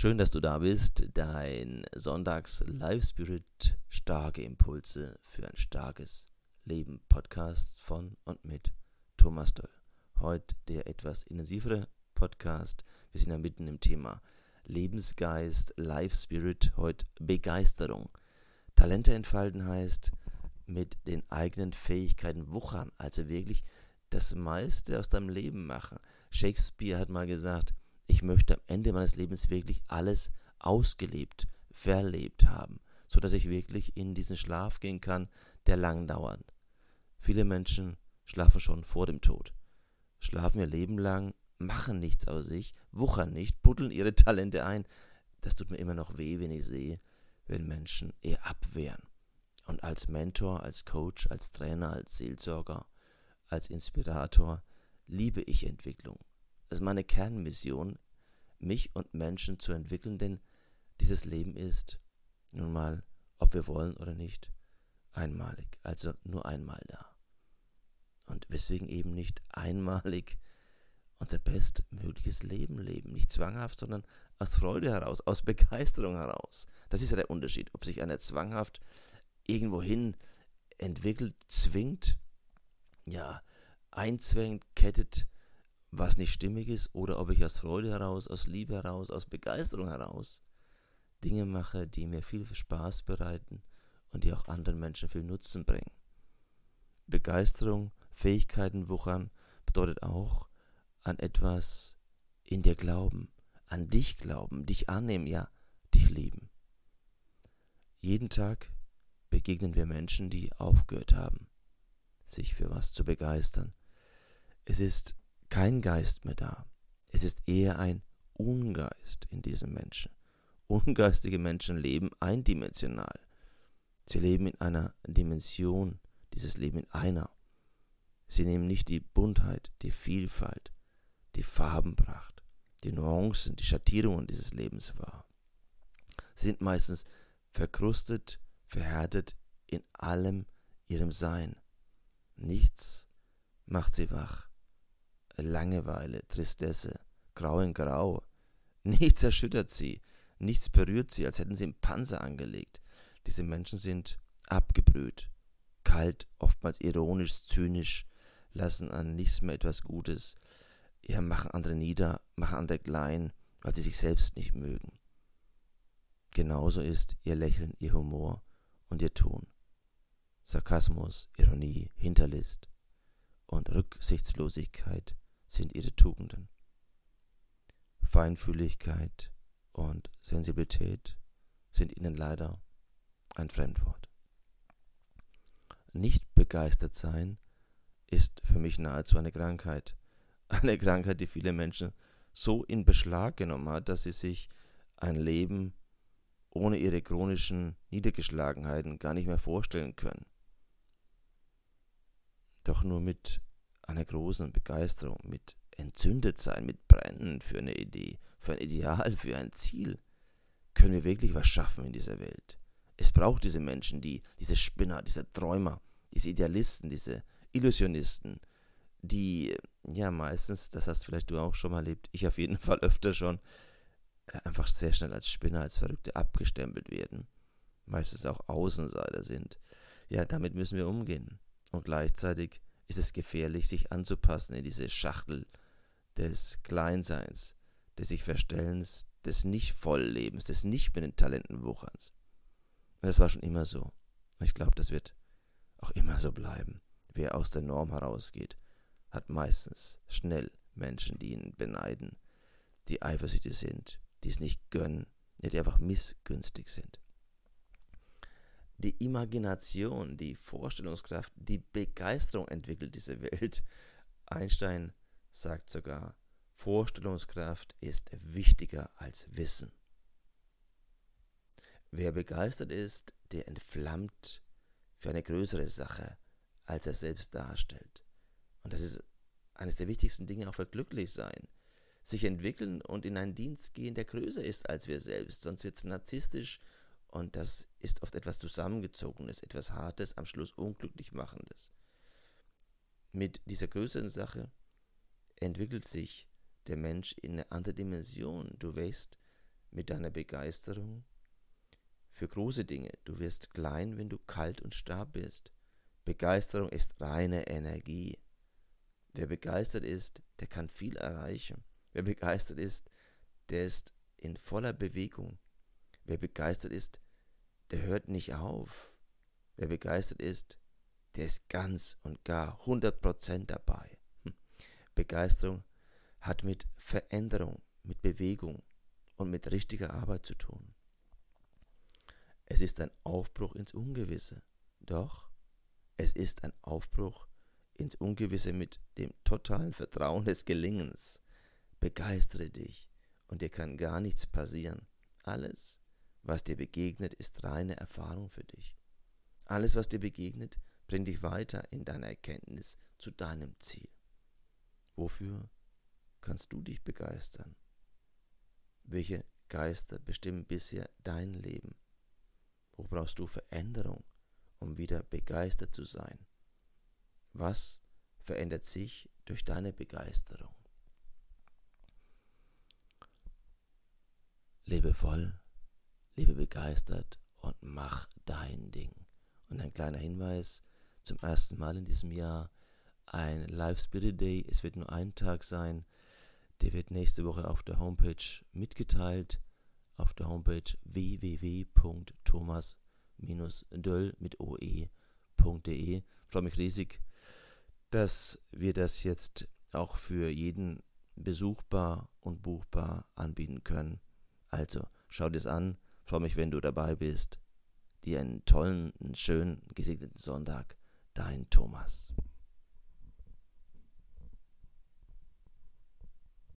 Schön, dass du da bist. Dein Sonntags Live Spirit starke Impulse für ein starkes Leben Podcast von und mit Thomas Doll. Heute der etwas intensivere Podcast. Wir sind ja mitten im Thema Lebensgeist, Life Spirit, heute Begeisterung. Talente entfalten heißt mit den eigenen Fähigkeiten wuchern, also wirklich das meiste aus deinem Leben machen. Shakespeare hat mal gesagt, ich möchte am Ende meines Lebens wirklich alles ausgelebt, verlebt haben, so dass ich wirklich in diesen Schlaf gehen kann, der lang dauert. Viele Menschen schlafen schon vor dem Tod, schlafen ihr Leben lang, machen nichts aus sich, wuchern nicht, buddeln ihre Talente ein. Das tut mir immer noch weh, wenn ich sehe, wenn Menschen eher abwehren. Und als Mentor, als Coach, als Trainer, als Seelsorger, als Inspirator liebe ich Entwicklung. Das ist meine Kernmission, mich und Menschen zu entwickeln, denn dieses Leben ist, nun mal, ob wir wollen oder nicht, einmalig, also nur einmal da. Und weswegen eben nicht einmalig unser bestmögliches Leben leben, nicht zwanghaft, sondern aus Freude heraus, aus Begeisterung heraus. Das ist ja der Unterschied, ob sich einer zwanghaft irgendwohin entwickelt, zwingt, ja, einzwängt, kettet, was nicht stimmig ist, oder ob ich aus Freude heraus, aus Liebe heraus, aus Begeisterung heraus Dinge mache, die mir viel Spaß bereiten und die auch anderen Menschen viel Nutzen bringen. Begeisterung, Fähigkeiten wuchern bedeutet auch an etwas in dir glauben, an dich glauben, dich annehmen, ja, dich lieben. Jeden Tag begegnen wir Menschen, die aufgehört haben, sich für was zu begeistern. Es ist kein Geist mehr da. Es ist eher ein Ungeist in diesem Menschen. Ungeistige Menschen leben eindimensional. Sie leben in einer Dimension, dieses Leben in einer. Sie nehmen nicht die Buntheit, die Vielfalt, die Farbenpracht, die Nuancen, die Schattierungen dieses Lebens wahr. Sie sind meistens verkrustet, verhärtet in allem ihrem Sein. Nichts macht sie wach. Langeweile, Tristesse, Grau in Grau. Nichts erschüttert sie, nichts berührt sie, als hätten sie einen Panzer angelegt. Diese Menschen sind abgebrüht, kalt, oftmals ironisch, zynisch, lassen an nichts mehr etwas Gutes, ja, machen andere nieder, machen andere klein, weil sie sich selbst nicht mögen. Genauso ist ihr Lächeln, ihr Humor und ihr Ton. Sarkasmus, Ironie, Hinterlist und Rücksichtslosigkeit sind ihre Tugenden. Feinfühligkeit und Sensibilität sind ihnen leider ein Fremdwort. Nicht begeistert sein ist für mich nahezu eine Krankheit. Eine Krankheit, die viele Menschen so in Beschlag genommen hat, dass sie sich ein Leben ohne ihre chronischen Niedergeschlagenheiten gar nicht mehr vorstellen können. Doch nur mit einer großen Begeisterung, mit entzündet sein, mit brennen für eine Idee, für ein Ideal, für ein Ziel, können wir wirklich was schaffen in dieser Welt. Es braucht diese Menschen, die, diese Spinner, diese Träumer, diese Idealisten, diese Illusionisten, die ja meistens, das hast vielleicht du auch schon mal erlebt, ich auf jeden Fall öfter schon, äh, einfach sehr schnell als Spinner, als Verrückte abgestempelt werden. Meistens auch Außenseiter sind. Ja, damit müssen wir umgehen. Und gleichzeitig ist es gefährlich, sich anzupassen in diese Schachtel des Kleinseins, des sich Verstellens, des Nicht-Volllebens, des nicht mit den Talenten wucherns. Und das war schon immer so. Und ich glaube, das wird auch immer so bleiben. Wer aus der Norm herausgeht, hat meistens schnell Menschen, die ihn beneiden, die eifersüchtig sind, die es nicht gönnen, die einfach missgünstig sind die Imagination, die Vorstellungskraft, die Begeisterung entwickelt diese Welt. Einstein sagt sogar, Vorstellungskraft ist wichtiger als Wissen. Wer begeistert ist, der entflammt für eine größere Sache, als er selbst darstellt. Und das ist eines der wichtigsten Dinge auch für Glücklichsein. Sich entwickeln und in einen Dienst gehen, der größer ist als wir selbst, sonst wird es narzisstisch und das ist oft etwas Zusammengezogenes, etwas Hartes, am Schluss unglücklich machendes. Mit dieser größeren Sache entwickelt sich der Mensch in eine andere Dimension. Du wächst mit deiner Begeisterung für große Dinge. Du wirst klein, wenn du kalt und starr bist. Begeisterung ist reine Energie. Wer begeistert ist, der kann viel erreichen. Wer begeistert ist, der ist in voller Bewegung. Wer begeistert ist, der hört nicht auf. Wer begeistert ist, der ist ganz und gar 100% dabei. Hm. Begeisterung hat mit Veränderung, mit Bewegung und mit richtiger Arbeit zu tun. Es ist ein Aufbruch ins Ungewisse. Doch es ist ein Aufbruch ins Ungewisse mit dem totalen Vertrauen des Gelingens. Begeistere dich und dir kann gar nichts passieren. Alles, was dir begegnet, ist reine Erfahrung für dich. Alles, was dir begegnet, bringt dich weiter in deiner Erkenntnis zu deinem Ziel. Wofür kannst du dich begeistern? Welche Geister bestimmen bisher dein Leben? Wo brauchst du Veränderung, um wieder begeistert zu sein? Was verändert sich durch deine Begeisterung? Lebe voll, lebe begeistert und mach dein Ding. Und ein kleiner Hinweis, zum ersten Mal in diesem Jahr ein Live Spirit Day. Es wird nur ein Tag sein. Der wird nächste Woche auf der Homepage mitgeteilt. Auf der Homepage www.thomas-döll mit oe.de. Freue mich riesig, dass wir das jetzt auch für jeden besuchbar und buchbar anbieten können. Also, schau dir es an. Freue mich, wenn du dabei bist. Dir einen tollen, einen schönen, gesegneten Sonntag. Dein Thomas.